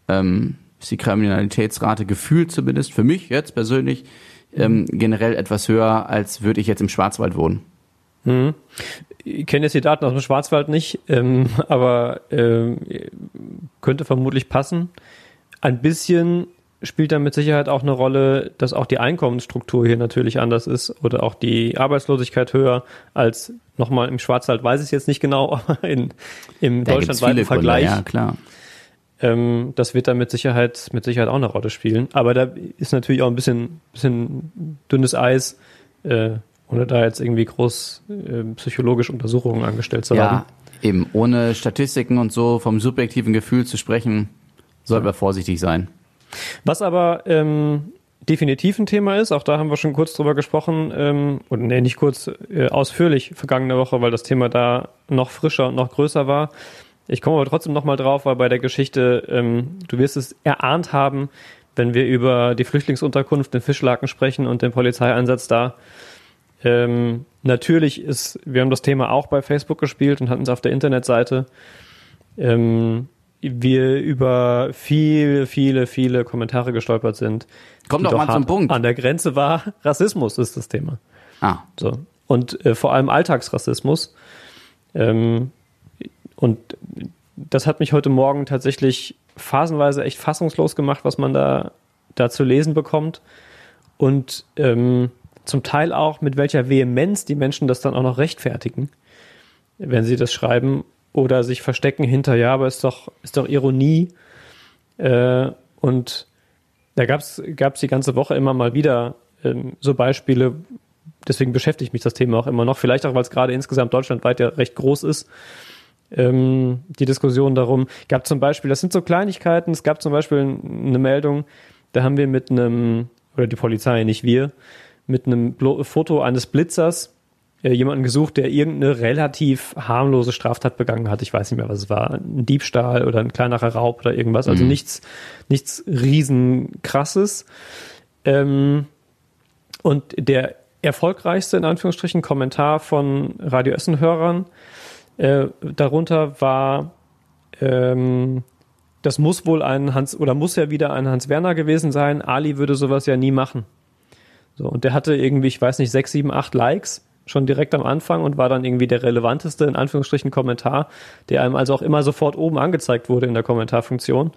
ähm, ist die Kriminalitätsrate gefühlt zumindest für mich jetzt persönlich ähm, generell etwas höher, als würde ich jetzt im Schwarzwald wohnen. Mhm. Ich kenne jetzt die Daten aus dem Schwarzwald nicht, ähm, aber ähm, könnte vermutlich passen. Ein bisschen spielt da mit Sicherheit auch eine Rolle, dass auch die Einkommensstruktur hier natürlich anders ist oder auch die Arbeitslosigkeit höher als nochmal im Schwarzwald, weiß ich es jetzt nicht genau, aber in, im Da deutschlandweiten Vergleich. Gründe, ja klar. Ähm, das wird da mit Sicherheit, mit Sicherheit auch eine Rolle spielen. Aber da ist natürlich auch ein bisschen, bisschen dünnes Eis, äh, ohne da jetzt irgendwie groß äh, psychologische Untersuchungen angestellt zu haben. Ja, eben ohne Statistiken und so vom subjektiven Gefühl zu sprechen, sollten wir vorsichtig sein. Was aber ähm, definitiv ein Thema ist, auch da haben wir schon kurz drüber gesprochen, ähm, und nee, nicht kurz, äh, ausführlich vergangene Woche, weil das Thema da noch frischer und noch größer war. Ich komme aber trotzdem nochmal drauf, weil bei der Geschichte, ähm, du wirst es erahnt haben, wenn wir über die Flüchtlingsunterkunft in Fischlaken sprechen und den Polizeieinsatz da. Ähm, natürlich ist, wir haben das Thema auch bei Facebook gespielt und hatten es auf der Internetseite. Ähm, wir über viele, viele, viele Kommentare gestolpert sind. Kommt doch mal zum Punkt. An der Grenze war Rassismus ist das Thema. Ah. So. Und äh, vor allem Alltagsrassismus. Ähm, und das hat mich heute Morgen tatsächlich phasenweise echt fassungslos gemacht, was man da, da zu lesen bekommt. Und ähm, zum Teil auch, mit welcher Vehemenz die Menschen das dann auch noch rechtfertigen, wenn sie das schreiben oder sich verstecken hinter, ja, aber ist doch, ist doch Ironie. Äh, und da gab es die ganze Woche immer mal wieder ähm, so Beispiele, deswegen beschäftigt mich das Thema auch immer noch, vielleicht auch, weil es gerade insgesamt deutschlandweit ja recht groß ist. Ähm, die Diskussion darum gab zum Beispiel, das sind so Kleinigkeiten, es gab zum Beispiel eine Meldung, da haben wir mit einem, oder die Polizei, nicht wir, mit einem Foto eines Blitzers äh, jemanden gesucht, der irgendeine relativ harmlose Straftat begangen hat. Ich weiß nicht mehr, was es war. Ein Diebstahl oder ein kleinerer Raub oder irgendwas. Also mhm. nichts, nichts riesenkrasses. Ähm, und der erfolgreichste, in Anführungsstrichen, Kommentar von Radio Essen-Hörern äh, darunter war, ähm, das muss wohl ein Hans, oder muss ja wieder ein Hans Werner gewesen sein. Ali würde sowas ja nie machen. So, und der hatte irgendwie, ich weiß nicht, sechs, sieben, acht Likes schon direkt am Anfang und war dann irgendwie der relevanteste, in Anführungsstrichen, Kommentar, der einem also auch immer sofort oben angezeigt wurde in der Kommentarfunktion.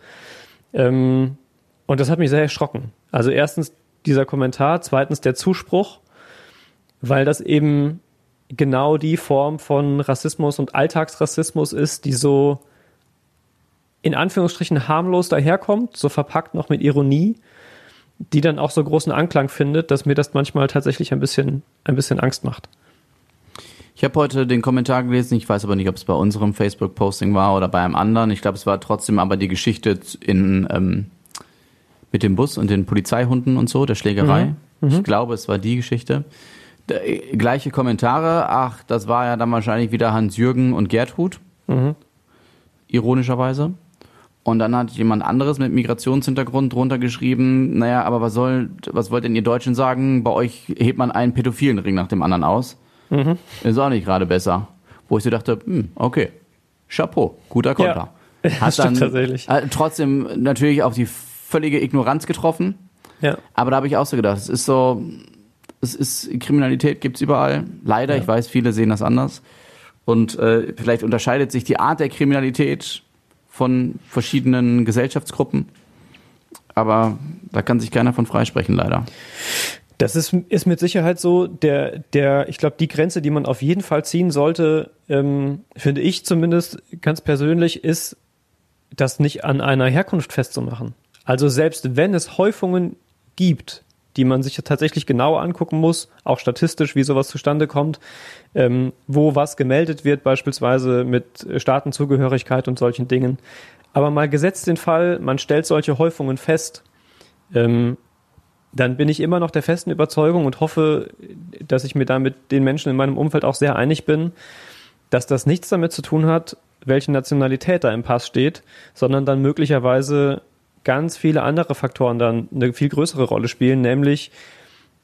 Ähm, und das hat mich sehr erschrocken. Also erstens dieser Kommentar, zweitens der Zuspruch, weil das eben genau die Form von Rassismus und Alltagsrassismus ist, die so in Anführungsstrichen harmlos daherkommt, so verpackt noch mit Ironie die dann auch so großen Anklang findet, dass mir das manchmal tatsächlich ein bisschen, ein bisschen Angst macht. Ich habe heute den Kommentar gelesen, ich weiß aber nicht, ob es bei unserem Facebook-Posting war oder bei einem anderen. Ich glaube, es war trotzdem aber die Geschichte in, ähm, mit dem Bus und den Polizeihunden und so, der Schlägerei. Mhm. Ich mhm. glaube, es war die Geschichte. Äh, gleiche Kommentare, ach, das war ja dann wahrscheinlich wieder Hans-Jürgen und Gertrud. Mhm. Ironischerweise. Und dann hat jemand anderes mit Migrationshintergrund drunter geschrieben, naja, aber was soll, was wollt denn ihr Deutschen sagen? Bei euch hebt man einen pädophilen Ring nach dem anderen aus. Mhm. Ist auch nicht gerade besser. Wo ich so dachte, hm, okay, Chapeau, guter Konter. Ja, hat dann tatsächlich. Hat trotzdem natürlich auf die völlige Ignoranz getroffen. Ja. Aber da habe ich auch so gedacht, es ist so, es ist, Kriminalität gibt's überall. Leider, ja. ich weiß, viele sehen das anders. Und äh, vielleicht unterscheidet sich die Art der Kriminalität von verschiedenen Gesellschaftsgruppen. Aber da kann sich keiner von freisprechen, leider. Das ist, ist mit Sicherheit so. Der, der, ich glaube, die Grenze, die man auf jeden Fall ziehen sollte, ähm, finde ich zumindest ganz persönlich, ist, das nicht an einer Herkunft festzumachen. Also selbst wenn es Häufungen gibt, die man sich tatsächlich genau angucken muss, auch statistisch, wie sowas zustande kommt, ähm, wo was gemeldet wird, beispielsweise mit Staatenzugehörigkeit und solchen Dingen. Aber mal gesetzt den Fall, man stellt solche Häufungen fest, ähm, dann bin ich immer noch der festen Überzeugung und hoffe, dass ich mir da mit den Menschen in meinem Umfeld auch sehr einig bin, dass das nichts damit zu tun hat, welche Nationalität da im Pass steht, sondern dann möglicherweise ganz viele andere Faktoren dann eine viel größere Rolle spielen, nämlich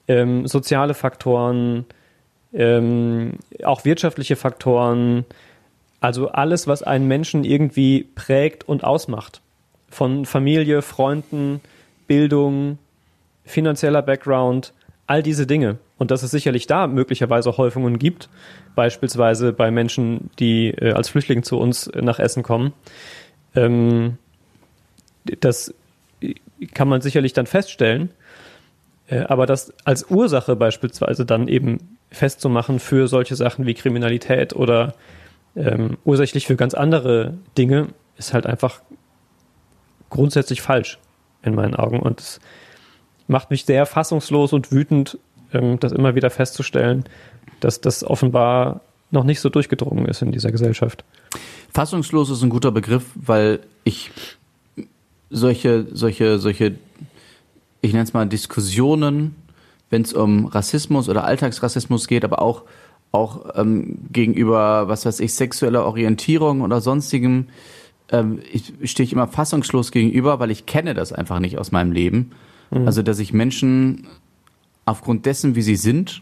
ähm, soziale Faktoren, ähm, auch wirtschaftliche Faktoren, also alles, was einen Menschen irgendwie prägt und ausmacht. Von Familie, Freunden, Bildung, finanzieller Background, all diese Dinge. Und dass es sicherlich da möglicherweise Häufungen gibt, beispielsweise bei Menschen, die äh, als Flüchtlinge zu uns nach Essen kommen. Ähm, das kann man sicherlich dann feststellen. Äh, aber das als Ursache beispielsweise dann eben festzumachen für solche Sachen wie Kriminalität oder ähm, ursächlich für ganz andere Dinge, ist halt einfach grundsätzlich falsch in meinen Augen. Und es macht mich sehr fassungslos und wütend, ähm, das immer wieder festzustellen, dass das offenbar noch nicht so durchgedrungen ist in dieser Gesellschaft. Fassungslos ist ein guter Begriff, weil ich solche, solche, solche, ich nenne es mal Diskussionen, wenn es um Rassismus oder Alltagsrassismus geht, aber auch, auch ähm, gegenüber, was weiß ich, sexueller Orientierung oder sonstigem, ähm, ich stehe ich immer fassungslos gegenüber, weil ich kenne das einfach nicht aus meinem Leben. Mhm. Also, dass ich Menschen aufgrund dessen, wie sie sind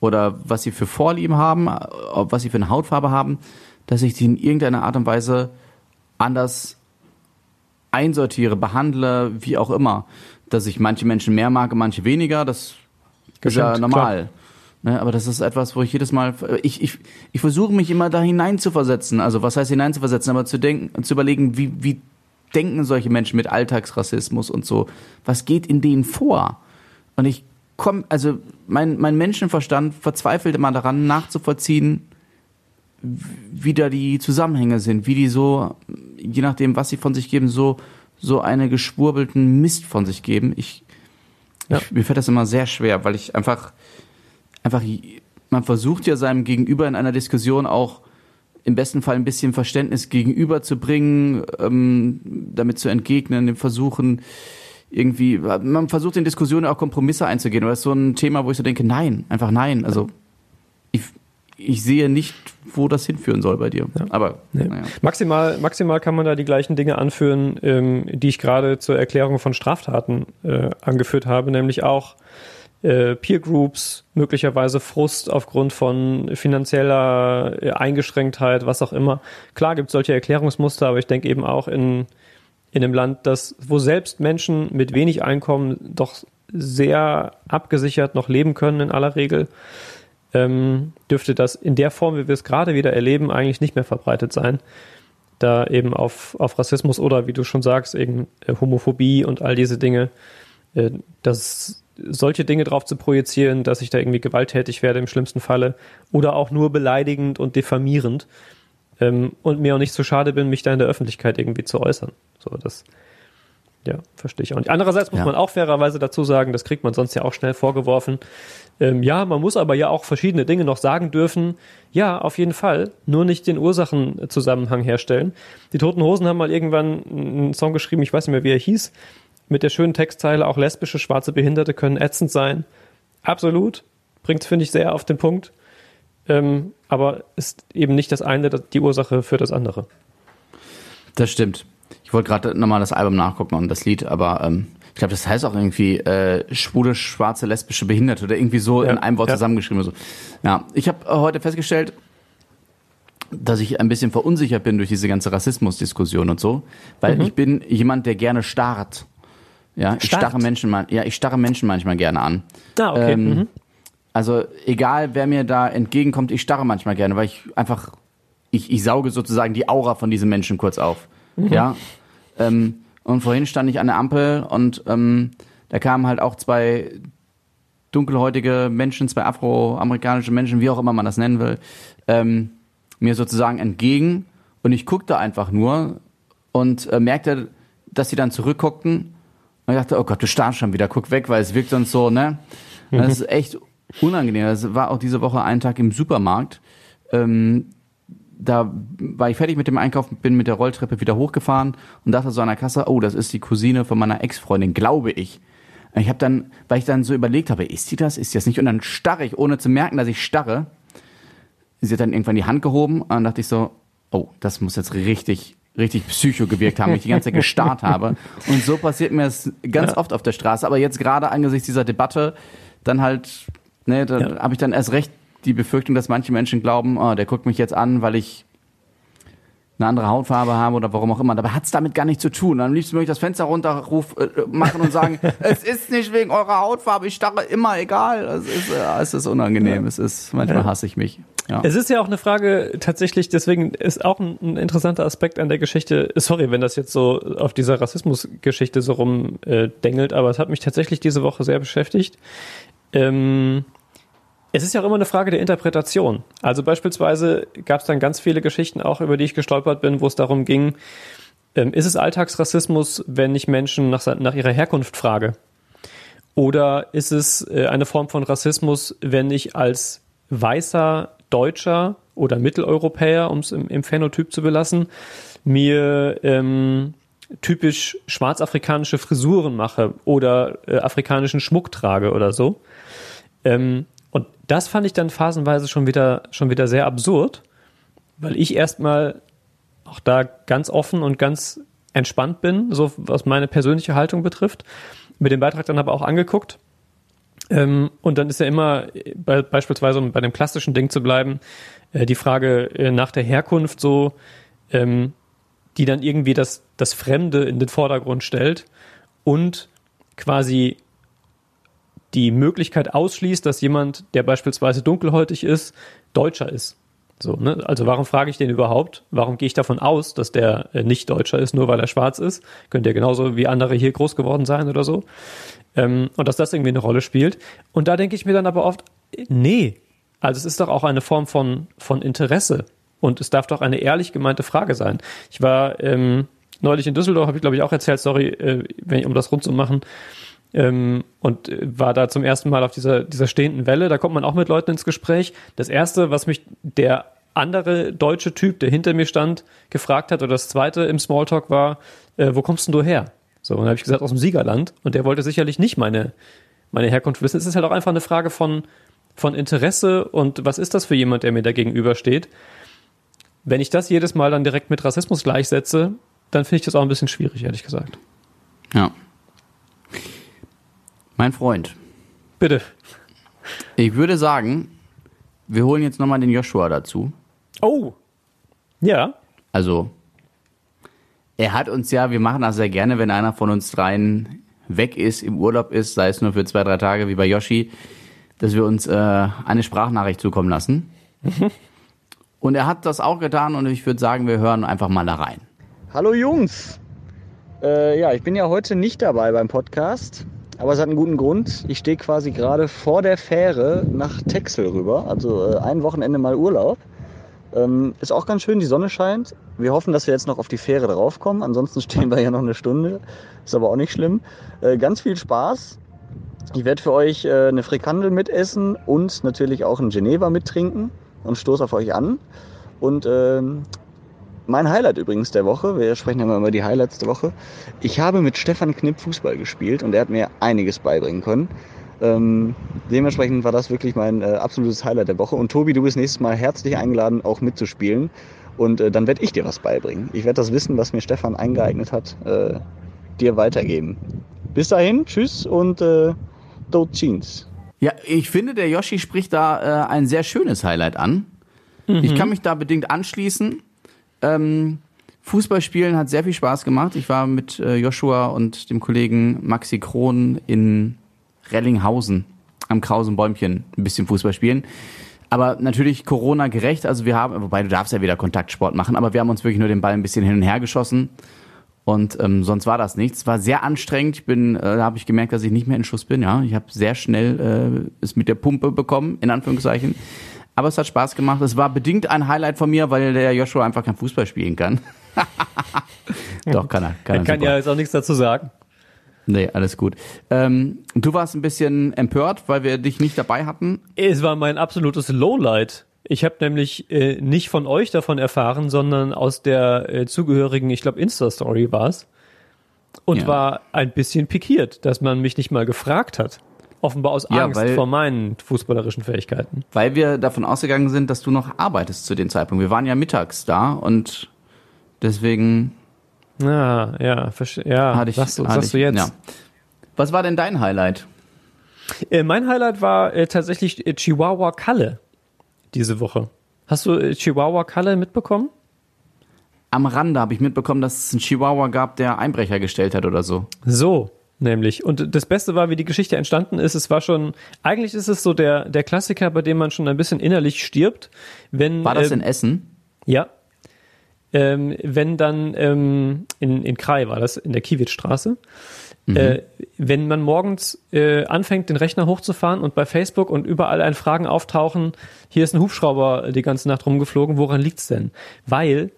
oder was sie für Vorlieben haben, was sie für eine Hautfarbe haben, dass ich sie in irgendeiner Art und Weise anders einsortiere, behandle, wie auch immer. Dass ich manche Menschen mehr mag, manche weniger, das Bestimmt, ist ja normal. Ne, aber das ist etwas, wo ich jedes Mal, ich, ich, ich versuche mich immer da hineinzuversetzen. Also was heißt hineinzuversetzen, aber zu denken, zu überlegen, wie, wie denken solche Menschen mit Alltagsrassismus und so? Was geht in denen vor? Und ich komme, also mein, mein Menschenverstand verzweifelt immer daran, nachzuvollziehen, wie da die Zusammenhänge sind, wie die so, je nachdem, was sie von sich geben, so, so eine geschwurbelten Mist von sich geben. Ich, ja. ich mir fällt das immer sehr schwer, weil ich einfach, einfach, man versucht ja seinem Gegenüber in einer Diskussion auch im besten Fall ein bisschen Verständnis gegenüberzubringen, ähm, damit zu entgegnen, dem Versuchen, irgendwie, man versucht in Diskussionen auch Kompromisse einzugehen. Aber das ist so ein Thema, wo ich so denke, nein, einfach nein. Also ich, ich sehe nicht, wo das hinführen soll bei dir. Ja. Aber nee. naja. maximal, maximal kann man da die gleichen Dinge anführen, ähm, die ich gerade zur Erklärung von Straftaten äh, angeführt habe, nämlich auch äh, Peer Groups, möglicherweise Frust aufgrund von finanzieller äh, Eingeschränktheit, was auch immer. Klar gibt es solche Erklärungsmuster, aber ich denke eben auch in in einem Land, das, wo selbst Menschen mit wenig Einkommen doch sehr abgesichert noch leben können in aller Regel, ähm, dürfte das in der Form, wie wir es gerade wieder erleben, eigentlich nicht mehr verbreitet sein. Da eben auf, auf Rassismus oder wie du schon sagst, eben äh, Homophobie und all diese Dinge, äh, dass solche Dinge drauf zu projizieren, dass ich da irgendwie gewalttätig werde im schlimmsten Falle oder auch nur beleidigend und diffamierend ähm, und mir auch nicht so schade bin, mich da in der Öffentlichkeit irgendwie zu äußern. So, das, ja, verstehe ich auch nicht. Andererseits muss ja. man auch fairerweise dazu sagen, das kriegt man sonst ja auch schnell vorgeworfen. Ähm, ja, man muss aber ja auch verschiedene Dinge noch sagen dürfen. Ja, auf jeden Fall. Nur nicht den Ursachenzusammenhang herstellen. Die Toten Hosen haben mal irgendwann einen Song geschrieben, ich weiß nicht mehr, wie er hieß, mit der schönen Textzeile, auch lesbische schwarze Behinderte können ätzend sein. Absolut. Bringt, finde ich, sehr auf den Punkt. Ähm, aber ist eben nicht das eine die Ursache für das andere. Das stimmt. Ich wollte gerade nochmal das Album nachgucken und das Lied, aber ähm, ich glaube, das heißt auch irgendwie äh, schwule, schwarze, lesbische Behinderte oder irgendwie so ja, in einem Wort ja. zusammengeschrieben. So. Ja, ich habe heute festgestellt, dass ich ein bisschen verunsichert bin durch diese ganze Rassismusdiskussion und so, weil mhm. ich bin jemand, der gerne starrt. Ja, ich starre Menschen mal, ja, ich starre Menschen manchmal gerne an. Ah, okay. Ähm, mhm. Also egal, wer mir da entgegenkommt, ich starre manchmal gerne, weil ich einfach, ich, ich sauge sozusagen die Aura von diesem Menschen kurz auf. Mhm. Ja. Ähm, und vorhin stand ich an der Ampel und ähm, da kamen halt auch zwei dunkelhäutige Menschen, zwei afroamerikanische Menschen, wie auch immer man das nennen will, ähm, mir sozusagen entgegen. Und ich guckte einfach nur und äh, merkte, dass sie dann zurückguckten. Und ich dachte, oh Gott, du starrst schon wieder, guck weg, weil es wirkt sonst so, ne? Das ist echt unangenehm. Das war auch diese Woche ein Tag im Supermarkt. Ähm, da war ich fertig mit dem Einkaufen, bin mit der Rolltreppe wieder hochgefahren und dachte so an der Kasse, oh, das ist die Cousine von meiner Ex-Freundin, glaube ich. Ich habe dann, weil ich dann so überlegt habe, ist sie das, ist sie das nicht? Und dann starre ich, ohne zu merken, dass ich starre. Sie hat dann irgendwann die Hand gehoben und dann dachte ich so, oh, das muss jetzt richtig, richtig psycho gewirkt haben, wenn ich die ganze Zeit gestarrt habe. Und so passiert mir das ganz ja. oft auf der Straße. Aber jetzt gerade angesichts dieser Debatte, dann halt, ne, da ja. habe ich dann erst recht die Befürchtung, dass manche Menschen glauben, oh, der guckt mich jetzt an, weil ich eine andere Hautfarbe habe oder warum auch immer. Dabei hat es damit gar nichts zu tun. Am liebsten möchte ich das Fenster runterruf, äh, machen und sagen, es ist nicht wegen eurer Hautfarbe, ich starre immer egal. Es ist, äh, es ist unangenehm. Ja. Es ist, manchmal ja. hasse ich mich. Ja. Es ist ja auch eine Frage tatsächlich, deswegen ist auch ein, ein, interessanter Aspekt an der Geschichte, sorry, wenn das jetzt so auf dieser Rassismusgeschichte so rumdengelt, äh, aber es hat mich tatsächlich diese Woche sehr beschäftigt. Ähm, es ist ja auch immer eine Frage der Interpretation. Also beispielsweise gab es dann ganz viele Geschichten auch, über die ich gestolpert bin, wo es darum ging, ähm, ist es Alltagsrassismus, wenn ich Menschen nach, nach ihrer Herkunft frage? Oder ist es äh, eine Form von Rassismus, wenn ich als weißer Deutscher oder Mitteleuropäer, um es im, im, Phänotyp zu belassen, mir ähm, typisch schwarzafrikanische Frisuren mache oder äh, afrikanischen Schmuck trage oder so? Ähm, und das fand ich dann phasenweise schon wieder, schon wieder sehr absurd, weil ich erstmal auch da ganz offen und ganz entspannt bin, so was meine persönliche Haltung betrifft. Mir den Beitrag dann aber auch angeguckt. Ähm, und dann ist ja immer bei, beispielsweise, um bei dem klassischen Ding zu bleiben, äh, die Frage äh, nach der Herkunft so, ähm, die dann irgendwie das, das Fremde in den Vordergrund stellt und quasi die Möglichkeit ausschließt, dass jemand, der beispielsweise dunkelhäutig ist, Deutscher ist. So, ne? Also warum frage ich den überhaupt? Warum gehe ich davon aus, dass der äh, nicht Deutscher ist, nur weil er schwarz ist? Könnte ja genauso wie andere hier groß geworden sein oder so. Ähm, und dass das irgendwie eine Rolle spielt. Und da denke ich mir dann aber oft, nee. Also es ist doch auch eine Form von, von Interesse. Und es darf doch eine ehrlich gemeinte Frage sein. Ich war ähm, neulich in Düsseldorf, habe ich glaube ich auch erzählt, sorry, äh, wenn um das rund zu machen, ähm, und äh, war da zum ersten Mal auf dieser, dieser stehenden Welle. Da kommt man auch mit Leuten ins Gespräch. Das erste, was mich der andere deutsche Typ, der hinter mir stand, gefragt hat, oder das zweite im Smalltalk war, äh, wo kommst denn du her? So, und dann habe ich gesagt, aus dem Siegerland. Und der wollte sicherlich nicht meine, meine Herkunft wissen. Es ist halt auch einfach eine Frage von, von Interesse und was ist das für jemand, der mir da gegenübersteht. Wenn ich das jedes Mal dann direkt mit Rassismus gleichsetze, dann finde ich das auch ein bisschen schwierig, ehrlich gesagt. Ja. Mein Freund. Bitte. Ich würde sagen, wir holen jetzt nochmal den Joshua dazu. Oh. Ja. Also, er hat uns ja, wir machen das sehr gerne, wenn einer von uns dreien weg ist, im Urlaub ist, sei es nur für zwei, drei Tage wie bei Yoshi, dass wir uns äh, eine Sprachnachricht zukommen lassen. Und er hat das auch getan und ich würde sagen, wir hören einfach mal da rein. Hallo Jungs. Äh, ja, ich bin ja heute nicht dabei beim Podcast, aber es hat einen guten Grund. Ich stehe quasi gerade vor der Fähre nach Texel rüber, also äh, ein Wochenende mal Urlaub. Ähm, ist auch ganz schön, die Sonne scheint. Wir hoffen, dass wir jetzt noch auf die Fähre draufkommen. Ansonsten stehen wir ja noch eine Stunde. Ist aber auch nicht schlimm. Äh, ganz viel Spaß. Ich werde für euch äh, eine Frikandel mitessen und natürlich auch einen Geneva mittrinken und stoße auf euch an. Und ähm, mein Highlight übrigens der Woche, wir sprechen ja immer über die Highlights der Woche. Ich habe mit Stefan Knipp Fußball gespielt und er hat mir einiges beibringen können. Ähm, dementsprechend war das wirklich mein äh, absolutes Highlight der Woche. Und Tobi, du bist nächstes Mal herzlich eingeladen, auch mitzuspielen. Und äh, dann werde ich dir was beibringen. Ich werde das Wissen, was mir Stefan eingeeignet hat, äh, dir weitergeben. Bis dahin, tschüss und äh, Jeans. Ja, ich finde, der Yoshi spricht da äh, ein sehr schönes Highlight an. Ich kann mich da bedingt anschließen. Ähm, Fußballspielen hat sehr viel Spaß gemacht. Ich war mit äh, Joshua und dem Kollegen Maxi Krohn in Rellinghausen am Krausenbäumchen ein bisschen Fußball spielen. Aber natürlich Corona gerecht. Also wir haben, wobei du darfst ja wieder Kontaktsport machen, aber wir haben uns wirklich nur den Ball ein bisschen hin und her geschossen. Und ähm, sonst war das nichts. War sehr anstrengend. Ich bin, äh, da habe ich gemerkt, dass ich nicht mehr in Schuss bin. Ja, ich habe sehr schnell äh, es mit der Pumpe bekommen, in Anführungszeichen. Aber es hat Spaß gemacht. Es war bedingt ein Highlight von mir, weil der Joshua einfach kein Fußball spielen kann. Doch, kann er. Kann Er kann super. ja jetzt auch nichts dazu sagen. Nee, alles gut. Ähm, du warst ein bisschen empört, weil wir dich nicht dabei hatten. Es war mein absolutes Lowlight. Ich habe nämlich äh, nicht von euch davon erfahren, sondern aus der äh, zugehörigen, ich glaube, Insta-Story war's Und Ja. war ein bisschen pikiert, dass man mich nicht mal gefragt hat. Offenbar aus Ja, Angst weil- vor meinen fußballerischen Fähigkeiten. Weil wir davon ausgegangen sind, dass du noch arbeitest zu dem Zeitpunkt. Wir waren ja mittags da und deswegen Ja, ja, verste- ja. hatte ich. sagst du, hatte sagst ich, du jetzt? Ja. Was war denn dein Highlight? Äh, mein Highlight war äh, tatsächlich äh, Chihuahua Kalle diese Woche. Hast du äh, Chihuahua Kalle mitbekommen? Am Rande habe ich mitbekommen, dass es einen Chihuahua gab, der Einbrecher gestellt hat oder so. So, nämlich. Und das Beste war, wie die Geschichte entstanden ist. Es war schon, eigentlich ist es so der, der Klassiker, bei dem man schon ein bisschen innerlich stirbt. Wenn, War das ähm, in Essen? Ja. Ähm, wenn dann ähm, in, in Krai war das, in der Kiewitzstraße. Äh, wenn man morgens äh, anfängt, den Rechner hochzufahren und bei Facebook und überall ein Fragen auftauchen, hier ist ein Hubschrauber die ganze Nacht rumgeflogen, woran liegt's denn? Weil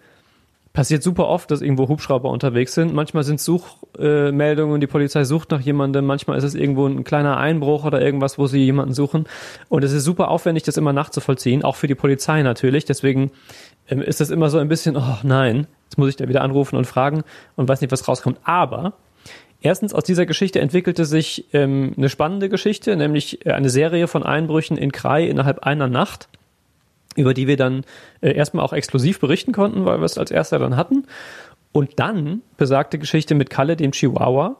passiert super oft, dass irgendwo Hubschrauber unterwegs sind. Manchmal sind Suchmeldungen, äh, die Polizei sucht nach jemandem, manchmal ist es irgendwo ein kleiner Einbruch oder irgendwas, wo sie jemanden suchen. Und es ist super aufwendig, das immer nachzuvollziehen, auch für die Polizei natürlich. Deswegen ähm, ist das immer so ein bisschen, oh nein, jetzt muss ich da wieder anrufen und fragen und weiß nicht, was rauskommt. Aber Erstens, aus dieser Geschichte entwickelte sich ähm, eine spannende Geschichte, nämlich äh, eine Serie von Einbrüchen in Krai innerhalb einer Nacht. Über die wir dann äh, erstmal auch exklusiv berichten konnten, weil wir es als erster dann hatten. Und dann besagte Geschichte mit Kalle, dem Chihuahua.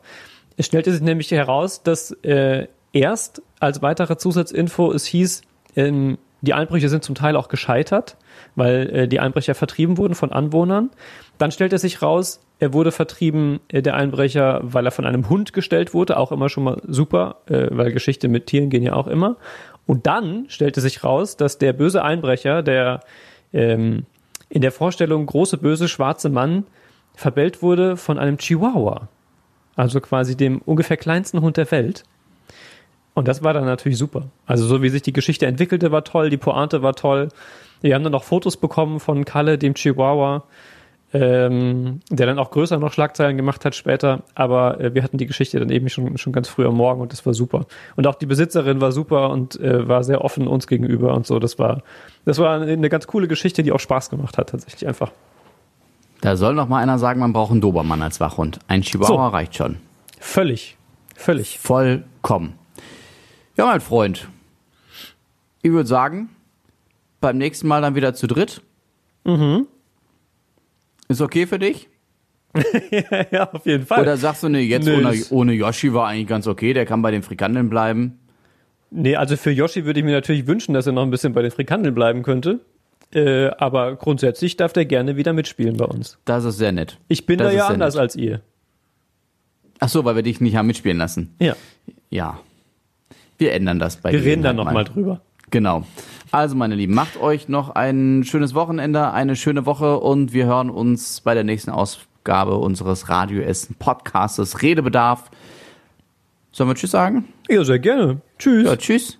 Es stellte sich nämlich heraus, dass äh, erst als weitere Zusatzinfo es hieß, ähm, die Einbrüche sind zum Teil auch gescheitert, weil äh, die Einbrecher vertrieben wurden von Anwohnern. Dann stellte sich raus, er wurde vertrieben, äh, der Einbrecher, weil er von einem Hund gestellt wurde, auch immer schon mal super, äh, weil Geschichte mit Tieren gehen ja auch immer. Und dann stellte sich raus, dass der böse Einbrecher, der ähm, in der Vorstellung große, böse, schwarze Mann verbellt wurde von einem Chihuahua. Also quasi dem ungefähr kleinsten Hund der Welt. Und das war dann natürlich super. Also so wie sich die Geschichte entwickelte, war toll, die Pointe war toll. Wir haben dann noch Fotos bekommen von Kalle, dem Chihuahua, ähm, der dann auch größer noch Schlagzeilen gemacht hat später. Aber äh, wir hatten die Geschichte dann eben schon, schon ganz früh am Morgen und das war super. Und auch die Besitzerin war super und äh, war sehr offen uns gegenüber und so. Das war, das war eine ganz coole Geschichte, die auch Spaß gemacht hat, tatsächlich einfach. Da soll noch mal einer sagen, man braucht einen Dobermann als Wachhund. Ein Chihuahua So. reicht schon. Völlig. Völlig. Vollkommen. Ja, mein Freund. Ich würde sagen, beim nächsten Mal dann wieder zu dritt. Mhm. Ist okay für dich? ja, auf jeden Fall. Oder sagst du, nee, jetzt Nö, ohne, ohne Yoshi war eigentlich ganz okay, der kann bei den Frikandeln bleiben. Nee, also für Yoshi würde ich mir natürlich wünschen, dass er noch ein bisschen bei den Frikandeln bleiben könnte. Äh, aber grundsätzlich darf der gerne wieder mitspielen bei uns. Das ist sehr nett. Ich bin Das da ja anders nett. als ihr. Ach so, weil wir dich nicht haben mitspielen lassen. Ja. Ja. Wir ändern das bei Wir reden da Gelegenheit nochmal drüber. Genau. Also, meine Lieben, macht euch noch ein schönes Wochenende, eine schöne Woche und wir hören uns bei der nächsten Ausgabe unseres Radio Essen Podcastes Redebedarf. Sollen wir Tschüss sagen? Ja, sehr gerne. Tschüss. Ja, tschüss.